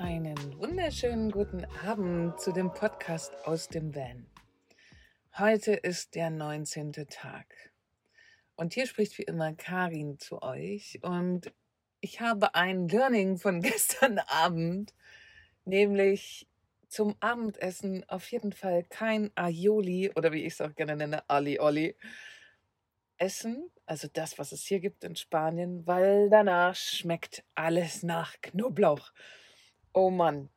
Einen wunderschönen guten Abend zu dem Podcast aus dem Van. Heute ist der 19. Tag. Und hier spricht wie immer Karin zu euch. Und ich habe ein Learning von gestern Abend, nämlich zum Abendessen auf jeden Fall kein Aioli oder wie ich es auch gerne nenne, Ali Oli essen, also das, was es hier gibt in Spanien, weil danach schmeckt alles nach Knoblauch. Oh Mann.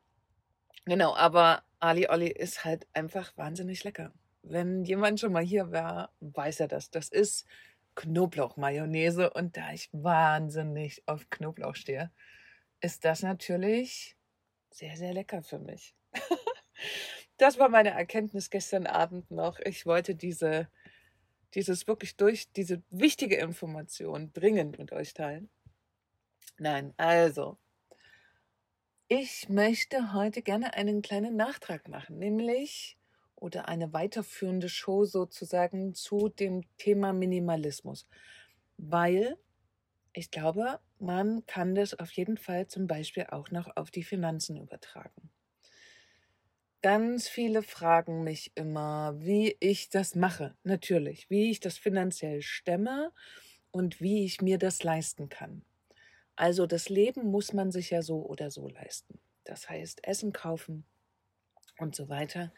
Genau, aber Ali Olli ist halt einfach wahnsinnig lecker. Wenn jemand schon mal hier war, weiß er das. Das ist Knoblauchmayonnaise und da ich wahnsinnig auf Knoblauch stehe, ist das natürlich sehr, sehr lecker für mich. das war meine Erkenntnis gestern Abend noch. Ich wollte diese dieses wirklich durch, diese wichtige Information dringend mit euch teilen? Nein, also, ich möchte heute gerne einen kleinen Nachtrag machen, nämlich oder eine weiterführende Show sozusagen zu dem Thema Minimalismus, weil ich glaube, man kann das auf jeden Fall zum Beispiel auch noch auf die Finanzen übertragen. Ganz viele fragen mich immer, wie ich das mache. Natürlich, wie ich das finanziell stemme und wie ich mir das leisten kann. Also das Leben muss man sich ja so oder so leisten. Das heißt, Essen kaufen und so weiter.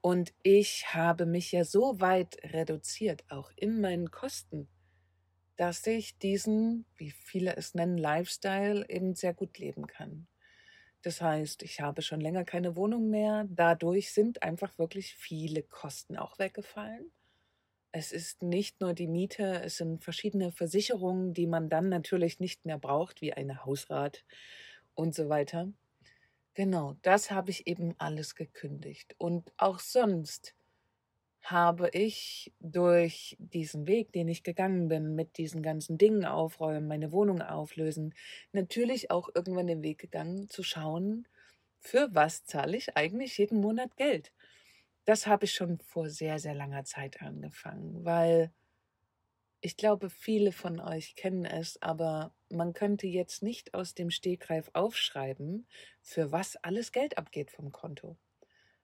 Und ich habe mich ja so weit reduziert, auch in meinen Kosten, dass ich diesen, wie viele es nennen, Lifestyle eben sehr gut leben kann. Das heißt, ich habe schon länger keine Wohnung mehr. Dadurch sind einfach wirklich viele Kosten auch weggefallen. Es ist nicht nur die Miete, es sind verschiedene Versicherungen, die man dann natürlich nicht mehr braucht, wie eine Hausrat und so weiter. Genau, das habe ich eben alles gekündigt. Und auch sonst habe ich durch diesen Weg, den ich gegangen bin, mit diesen ganzen Dingen aufräumen, meine Wohnung auflösen, natürlich auch irgendwann den Weg gegangen zu schauen, für was zahle ich eigentlich jeden Monat Geld. Das habe ich schon vor sehr, sehr langer Zeit angefangen, weil ich glaube, viele von euch kennen es, aber man könnte jetzt nicht aus dem Stegreif aufschreiben, für was alles Geld abgeht vom Konto.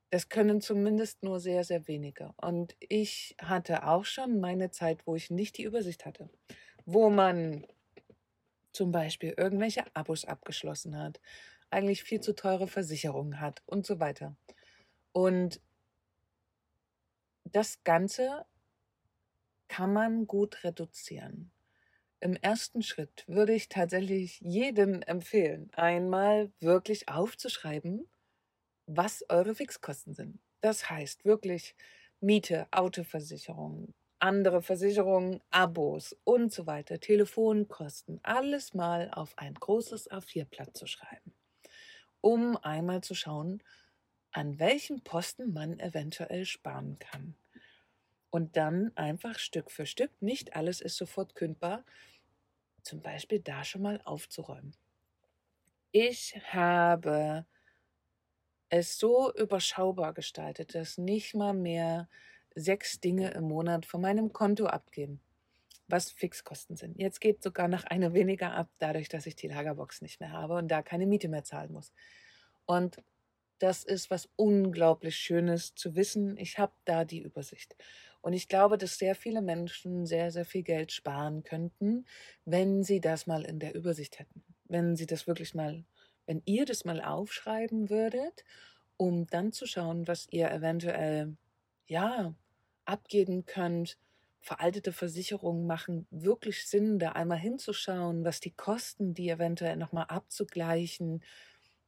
Das können zumindest nur sehr, sehr wenige. Und ich hatte auch schon meine Zeit, wo ich nicht die Übersicht hatte, wo man zum Beispiel irgendwelche Abos abgeschlossen hat, eigentlich viel zu teure Versicherungen hat und so weiter. Und das Ganze kann man gut reduzieren. Im ersten Schritt würde ich tatsächlich jedem empfehlen, einmal wirklich aufzuschreiben, was eure Fixkosten sind. Das heißt wirklich Miete, Autoversicherung, andere Versicherungen, Abos und so weiter, Telefonkosten, alles mal auf ein großes A4-Blatt zu schreiben, um einmal zu schauen, an welchen Posten man eventuell sparen kann. Und dann einfach Stück für Stück, nicht alles ist sofort kündbar, zum Beispiel da schon mal aufzuräumen. Ich habe es so überschaubar gestaltet, dass nicht mal mehr sechs Dinge im Monat von meinem Konto abgehen, was Fixkosten sind. Jetzt geht sogar noch eine weniger ab, dadurch, dass ich die Lagerbox nicht mehr habe und da keine Miete mehr zahlen muss. Und das ist was unglaublich Schönes zu wissen. Ich habe da die Übersicht. Und ich glaube, dass sehr viele Menschen sehr, sehr viel Geld sparen könnten, wenn sie das mal in der Übersicht hätten. Wenn sie das wirklich mal wenn ihr das mal aufschreiben würdet, um dann zu schauen, was ihr eventuell, ja, abgeben könnt, veraltete Versicherungen machen wirklich Sinn, da einmal hinzuschauen, was die Kosten, die eventuell nochmal abzugleichen.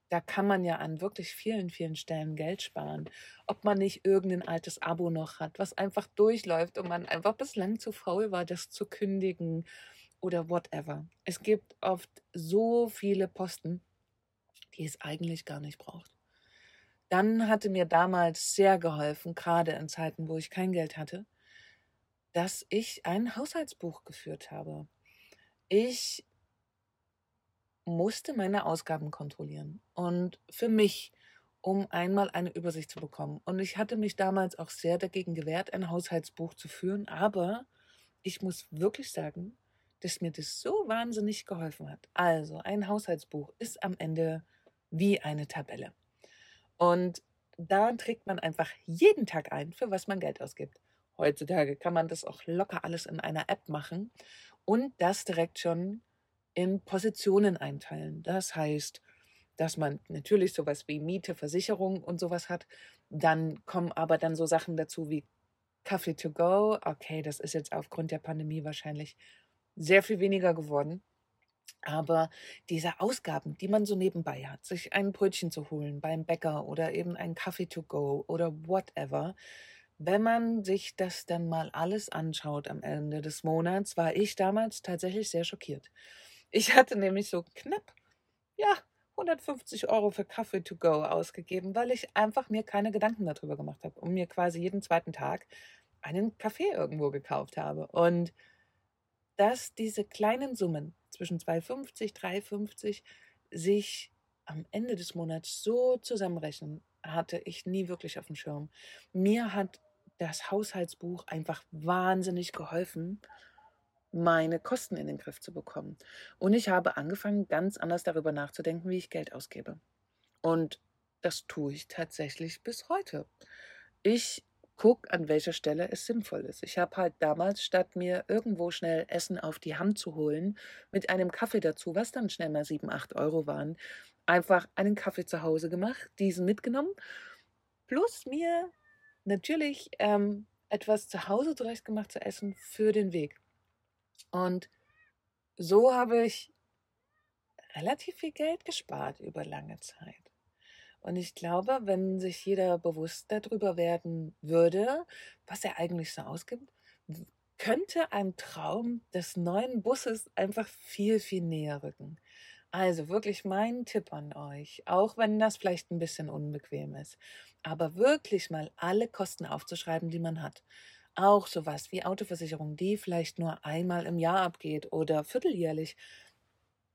Da kann man ja an wirklich vielen, vielen Stellen Geld sparen. Ob man nicht irgendein altes Abo noch hat, was einfach durchläuft und man einfach bislang zu faul war, das zu kündigen oder whatever. Es gibt oft so viele Posten, die es eigentlich gar nicht braucht. Dann hatte mir damals sehr geholfen, gerade in Zeiten, wo ich kein Geld hatte, dass ich ein Haushaltsbuch geführt habe. Ich musste meine Ausgaben kontrollieren und für mich, um einmal eine Übersicht zu bekommen. Und ich hatte mich damals auch sehr dagegen gewehrt, ein Haushaltsbuch zu führen, aber ich muss wirklich sagen, dass mir das so wahnsinnig geholfen hat. Also, ein Haushaltsbuch ist am Ende wie eine Tabelle. Und da trägt man einfach jeden Tag ein, für was man Geld ausgibt. Heutzutage kann man das auch locker alles in einer App machen und das direkt schon in Positionen einteilen. Das heißt, dass man natürlich sowas wie Miete, Versicherung und sowas hat. Dann kommen aber dann so Sachen dazu wie Kaffee to go. Okay, das ist jetzt aufgrund der Pandemie wahrscheinlich sehr viel weniger geworden. Aber diese Ausgaben, die man so nebenbei hat, sich ein Brötchen zu holen beim Bäcker oder eben ein Kaffee to go oder whatever, wenn man sich das dann mal alles anschaut am Ende des Monats, war ich damals tatsächlich sehr schockiert. Ich hatte nämlich so knapp, ja, 150 Euro für Kaffee to go ausgegeben, weil ich einfach mir keine Gedanken darüber gemacht habe und mir quasi jeden zweiten Tag einen Kaffee irgendwo gekauft habe. Und dass diese kleinen Summen zwischen 2,50, 3,50 sich am Ende des Monats so zusammenrechnen, hatte ich nie wirklich auf dem Schirm. Mir hat das Haushaltsbuch einfach wahnsinnig geholfen, meine Kosten in den Griff zu bekommen. Und ich habe angefangen, ganz anders darüber nachzudenken, wie ich Geld ausgebe. Und das tue ich tatsächlich bis heute. Ich gucke, an welcher Stelle es sinnvoll ist. Ich habe halt damals, statt mir irgendwo schnell Essen auf die Hand zu holen, mit einem Kaffee dazu, was dann schnell mal 7, 8 Euro waren, einfach einen Kaffee zu Hause gemacht, diesen mitgenommen, plus mir natürlich ähm, etwas zu Hause zurechtgemacht zu essen für den Weg. Und so habe ich relativ viel Geld gespart über lange Zeit. Und ich glaube, wenn sich jeder bewusst darüber werden würde, was er eigentlich so ausgibt, könnte ein Traum des neuen Busses einfach viel, viel näher rücken. Also wirklich mein Tipp an euch, auch wenn das vielleicht ein bisschen unbequem ist, aber wirklich mal alle Kosten aufzuschreiben, die man hat. Auch sowas wie Autoversicherung, die vielleicht nur einmal im Jahr abgeht oder vierteljährlich,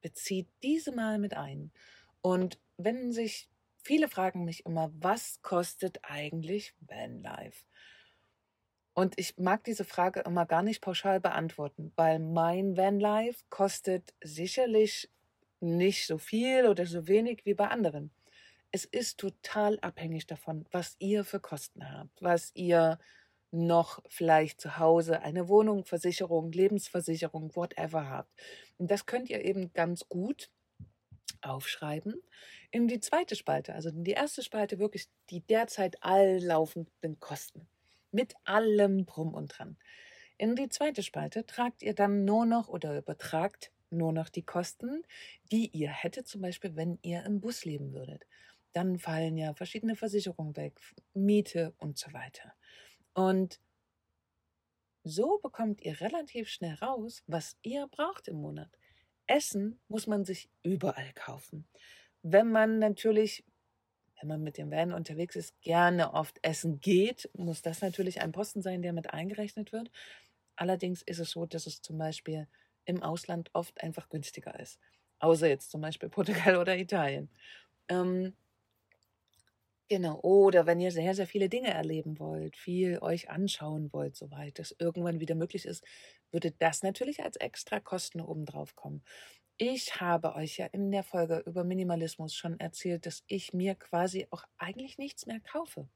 bezieht diese mal mit ein. Und wenn sich viele fragen mich immer, was kostet eigentlich Vanlife? Und ich mag diese Frage immer gar nicht pauschal beantworten, weil mein Vanlife kostet sicherlich nicht so viel oder so wenig wie bei anderen. Es ist total abhängig davon, was ihr für Kosten habt, was ihr noch vielleicht zu Hause eine Wohnung, Versicherung, Lebensversicherung, whatever habt. Und das könnt ihr eben ganz gut aufschreiben in die zweite Spalte, also in die erste Spalte wirklich die derzeit alllaufenden Kosten mit allem drum und dran. In die zweite Spalte tragt ihr dann nur noch oder übertragt nur noch die Kosten, die ihr hättet, zum Beispiel, wenn ihr im Bus leben würdet. Dann fallen ja verschiedene Versicherungen weg, Miete und so weiter. Und so bekommt ihr relativ schnell raus, was ihr braucht im Monat. Essen muss man sich überall kaufen. Wenn man natürlich, wenn man mit dem Van unterwegs ist, gerne oft essen geht, muss das natürlich ein Posten sein, der mit eingerechnet wird. Allerdings ist es so, dass es zum Beispiel im Ausland oft einfach günstiger ist. Außer jetzt zum Beispiel Portugal oder Italien. Ähm, genau. Oder wenn ihr sehr, sehr viele Dinge erleben wollt, viel euch anschauen wollt, soweit es irgendwann wieder möglich ist, würde das natürlich als extra Kosten obendrauf kommen. Ich habe euch ja in der Folge über Minimalismus schon erzählt, dass ich mir quasi auch eigentlich nichts mehr kaufe.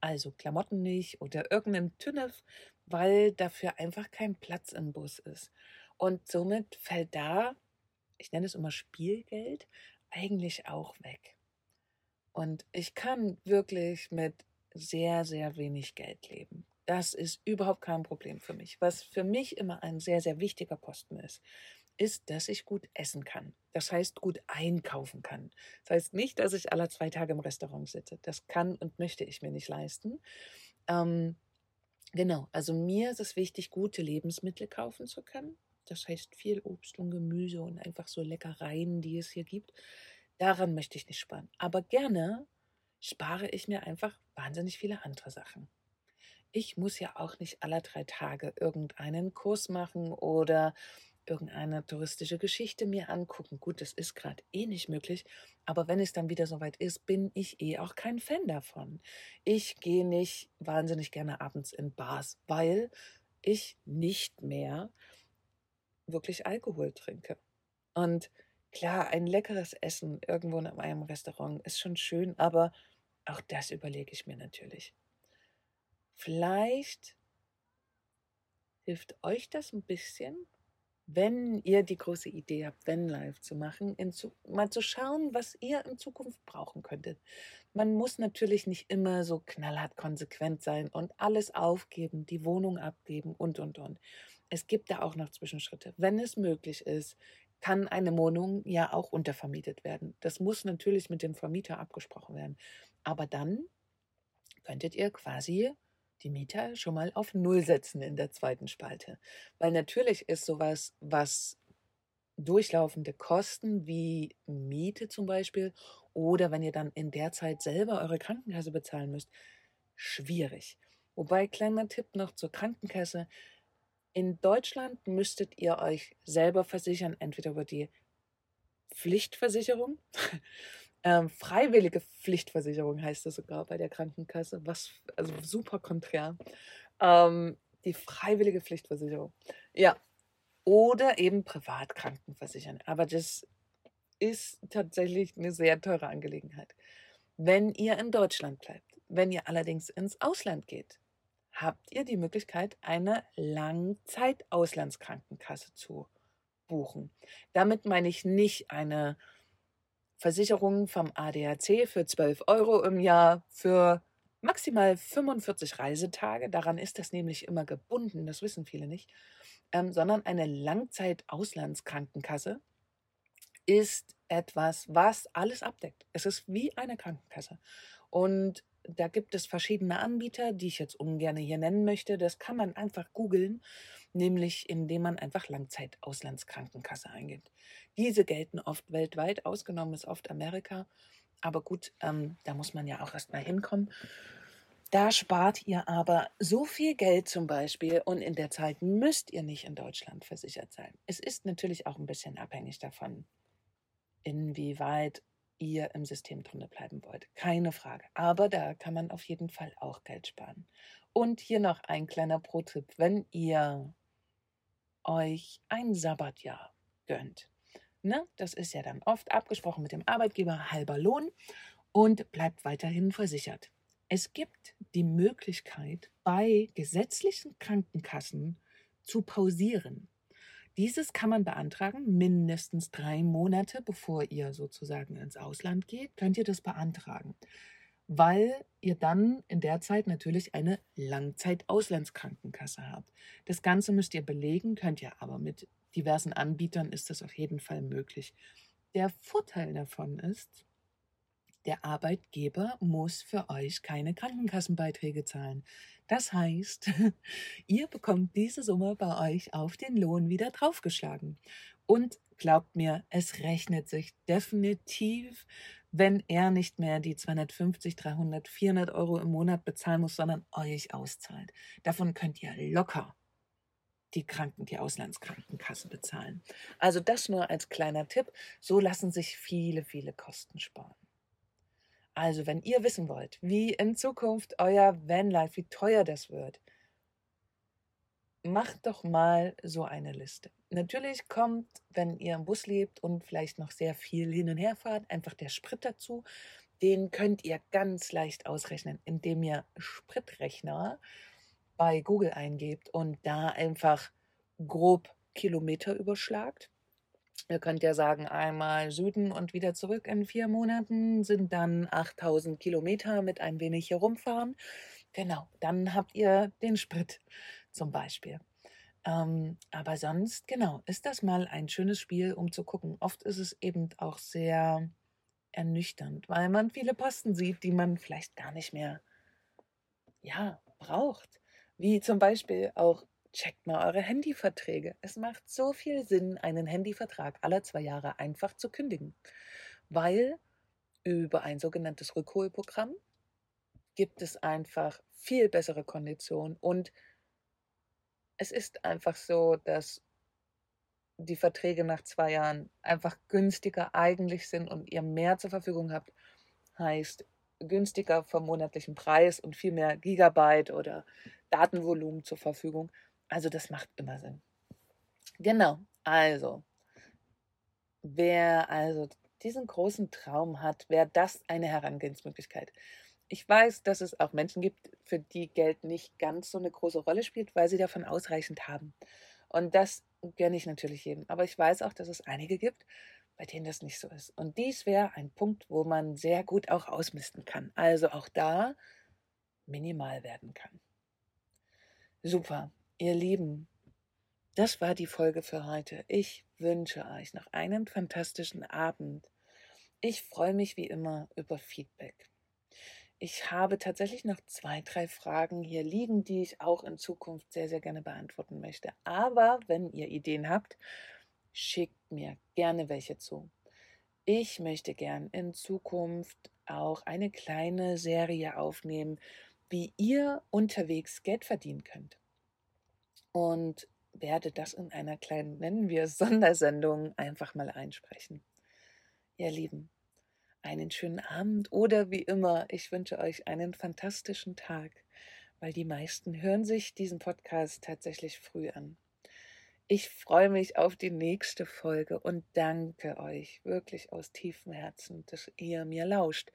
Also Klamotten nicht oder irgendeinen Tünnef, weil dafür einfach kein Platz im Bus ist. Und somit fällt da, ich nenne es immer Spielgeld, eigentlich auch weg. Und ich kann wirklich mit sehr, sehr wenig Geld leben. Das ist überhaupt kein Problem für mich. Was für mich immer ein sehr, sehr wichtiger Posten ist, ist, dass ich gut essen kann. Das heißt, gut einkaufen kann. Das heißt nicht, dass ich alle zwei Tage im Restaurant sitze. Das kann und möchte ich mir nicht leisten. Ähm, genau, also mir ist es wichtig, gute Lebensmittel kaufen zu können. Das heißt viel Obst und Gemüse und einfach so Leckereien, die es hier gibt. Daran möchte ich nicht sparen. Aber gerne spare ich mir einfach wahnsinnig viele andere Sachen. Ich muss ja auch nicht alle drei Tage irgendeinen Kurs machen oder irgendeine touristische Geschichte mir angucken. Gut, das ist gerade eh nicht möglich, aber wenn es dann wieder soweit ist, bin ich eh auch kein Fan davon. Ich gehe nicht wahnsinnig gerne abends in Bars, weil ich nicht mehr wirklich Alkohol trinke. Und Klar, ein leckeres Essen irgendwo in einem Restaurant ist schon schön, aber auch das überlege ich mir natürlich. Vielleicht hilft euch das ein bisschen, wenn ihr die große Idee habt, wenn live zu machen, zu, mal zu schauen, was ihr in Zukunft brauchen könntet. Man muss natürlich nicht immer so knallhart konsequent sein und alles aufgeben, die Wohnung abgeben und, und, und. Es gibt da auch noch Zwischenschritte. Wenn es möglich ist, kann eine Wohnung ja auch untervermietet werden. Das muss natürlich mit dem Vermieter abgesprochen werden. Aber dann könntet ihr quasi die Mieter schon mal auf Null setzen in der zweiten Spalte. Weil natürlich ist sowas, was durchlaufende Kosten wie Miete zum Beispiel oder wenn ihr dann in der Zeit selber eure Krankenkasse bezahlen müsst, schwierig. Wobei, kleiner Tipp noch zur Krankenkasse. In Deutschland müsstet ihr euch selber versichern, entweder über die Pflichtversicherung, ähm, freiwillige Pflichtversicherung heißt das sogar bei der Krankenkasse, was also super konträr. Ähm, die freiwillige Pflichtversicherung. Ja. Oder eben privat krankenversichern. Aber das ist tatsächlich eine sehr teure Angelegenheit. Wenn ihr in Deutschland bleibt, wenn ihr allerdings ins Ausland geht, habt ihr die Möglichkeit, eine Langzeitauslandskrankenkasse zu buchen. Damit meine ich nicht eine Versicherung vom ADAC für 12 Euro im Jahr für maximal 45 Reisetage. Daran ist das nämlich immer gebunden, das wissen viele nicht, ähm, sondern eine Langzeitauslandskrankenkasse ist etwas, was alles abdeckt. Es ist wie eine Krankenkasse. Und da gibt es verschiedene Anbieter, die ich jetzt ungern hier nennen möchte. Das kann man einfach googeln, nämlich indem man einfach Langzeit-Auslandskrankenkasse eingibt. Diese gelten oft weltweit, ausgenommen ist oft Amerika. Aber gut, ähm, da muss man ja auch erstmal hinkommen. Da spart ihr aber so viel Geld zum Beispiel und in der Zeit müsst ihr nicht in Deutschland versichert sein. Es ist natürlich auch ein bisschen abhängig davon, inwieweit ihr im System drin bleiben wollt. Keine Frage. Aber da kann man auf jeden Fall auch Geld sparen. Und hier noch ein kleiner Pro-Tipp. Wenn ihr euch ein Sabbatjahr gönnt, ne, das ist ja dann oft abgesprochen mit dem Arbeitgeber, halber Lohn und bleibt weiterhin versichert. Es gibt die Möglichkeit, bei gesetzlichen Krankenkassen zu pausieren. Dieses kann man beantragen, mindestens drei Monate bevor ihr sozusagen ins Ausland geht, könnt ihr das beantragen, weil ihr dann in der Zeit natürlich eine Langzeit-Auslandskrankenkasse habt. Das Ganze müsst ihr belegen, könnt ihr aber mit diversen Anbietern ist das auf jeden Fall möglich. Der Vorteil davon ist, der Arbeitgeber muss für euch keine Krankenkassenbeiträge zahlen. Das heißt, ihr bekommt diese Summe bei euch auf den Lohn wieder draufgeschlagen. Und glaubt mir, es rechnet sich definitiv, wenn er nicht mehr die 250, 300, 400 Euro im Monat bezahlen muss, sondern euch auszahlt. Davon könnt ihr locker die Kranken, die Auslandskrankenkasse bezahlen. Also das nur als kleiner Tipp. So lassen sich viele, viele Kosten sparen. Also, wenn ihr wissen wollt, wie in Zukunft euer Vanlife, wie teuer das wird, macht doch mal so eine Liste. Natürlich kommt, wenn ihr im Bus lebt und vielleicht noch sehr viel hin und her fahrt, einfach der Sprit dazu. Den könnt ihr ganz leicht ausrechnen, indem ihr Spritrechner bei Google eingebt und da einfach grob Kilometer überschlagt Ihr könnt ja sagen, einmal Süden und wieder zurück in vier Monaten sind dann 8000 Kilometer mit ein wenig herumfahren. Genau, dann habt ihr den Sprit zum Beispiel. Ähm, aber sonst, genau, ist das mal ein schönes Spiel, um zu gucken. Oft ist es eben auch sehr ernüchternd, weil man viele Posten sieht, die man vielleicht gar nicht mehr, ja, braucht. Wie zum Beispiel auch Checkt mal eure Handyverträge. Es macht so viel Sinn, einen Handyvertrag alle zwei Jahre einfach zu kündigen, weil über ein sogenanntes Rückholprogramm gibt es einfach viel bessere Konditionen und es ist einfach so, dass die Verträge nach zwei Jahren einfach günstiger eigentlich sind und ihr mehr zur Verfügung habt, heißt günstiger vom monatlichen Preis und viel mehr Gigabyte oder Datenvolumen zur Verfügung. Also das macht immer Sinn. Genau, also wer also diesen großen Traum hat, wäre das eine Herangehensmöglichkeit. Ich weiß, dass es auch Menschen gibt, für die Geld nicht ganz so eine große Rolle spielt, weil sie davon ausreichend haben. Und das gönne ich natürlich jedem. Aber ich weiß auch, dass es einige gibt, bei denen das nicht so ist. Und dies wäre ein Punkt, wo man sehr gut auch ausmisten kann. Also auch da minimal werden kann. Super, ihr Lieben. Das war die Folge für heute. Ich wünsche euch noch einen fantastischen Abend. Ich freue mich wie immer über Feedback. Ich habe tatsächlich noch zwei, drei Fragen hier liegen, die ich auch in Zukunft sehr, sehr gerne beantworten möchte. Aber wenn ihr Ideen habt, schickt mir gerne welche zu. Ich möchte gern in Zukunft auch eine kleine Serie aufnehmen, wie ihr unterwegs Geld verdienen könnt. Und werde das in einer kleinen, nennen wir Sondersendung, einfach mal einsprechen. Ihr Lieben, einen schönen Abend oder wie immer, ich wünsche euch einen fantastischen Tag, weil die meisten hören sich diesen Podcast tatsächlich früh an. Ich freue mich auf die nächste Folge und danke euch wirklich aus tiefem Herzen, dass ihr mir lauscht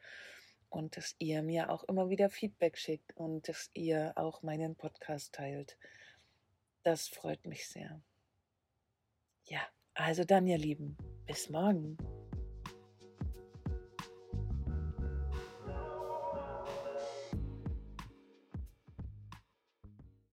und dass ihr mir auch immer wieder Feedback schickt und dass ihr auch meinen Podcast teilt. Das freut mich sehr. Ja, also dann, ihr Lieben, bis morgen.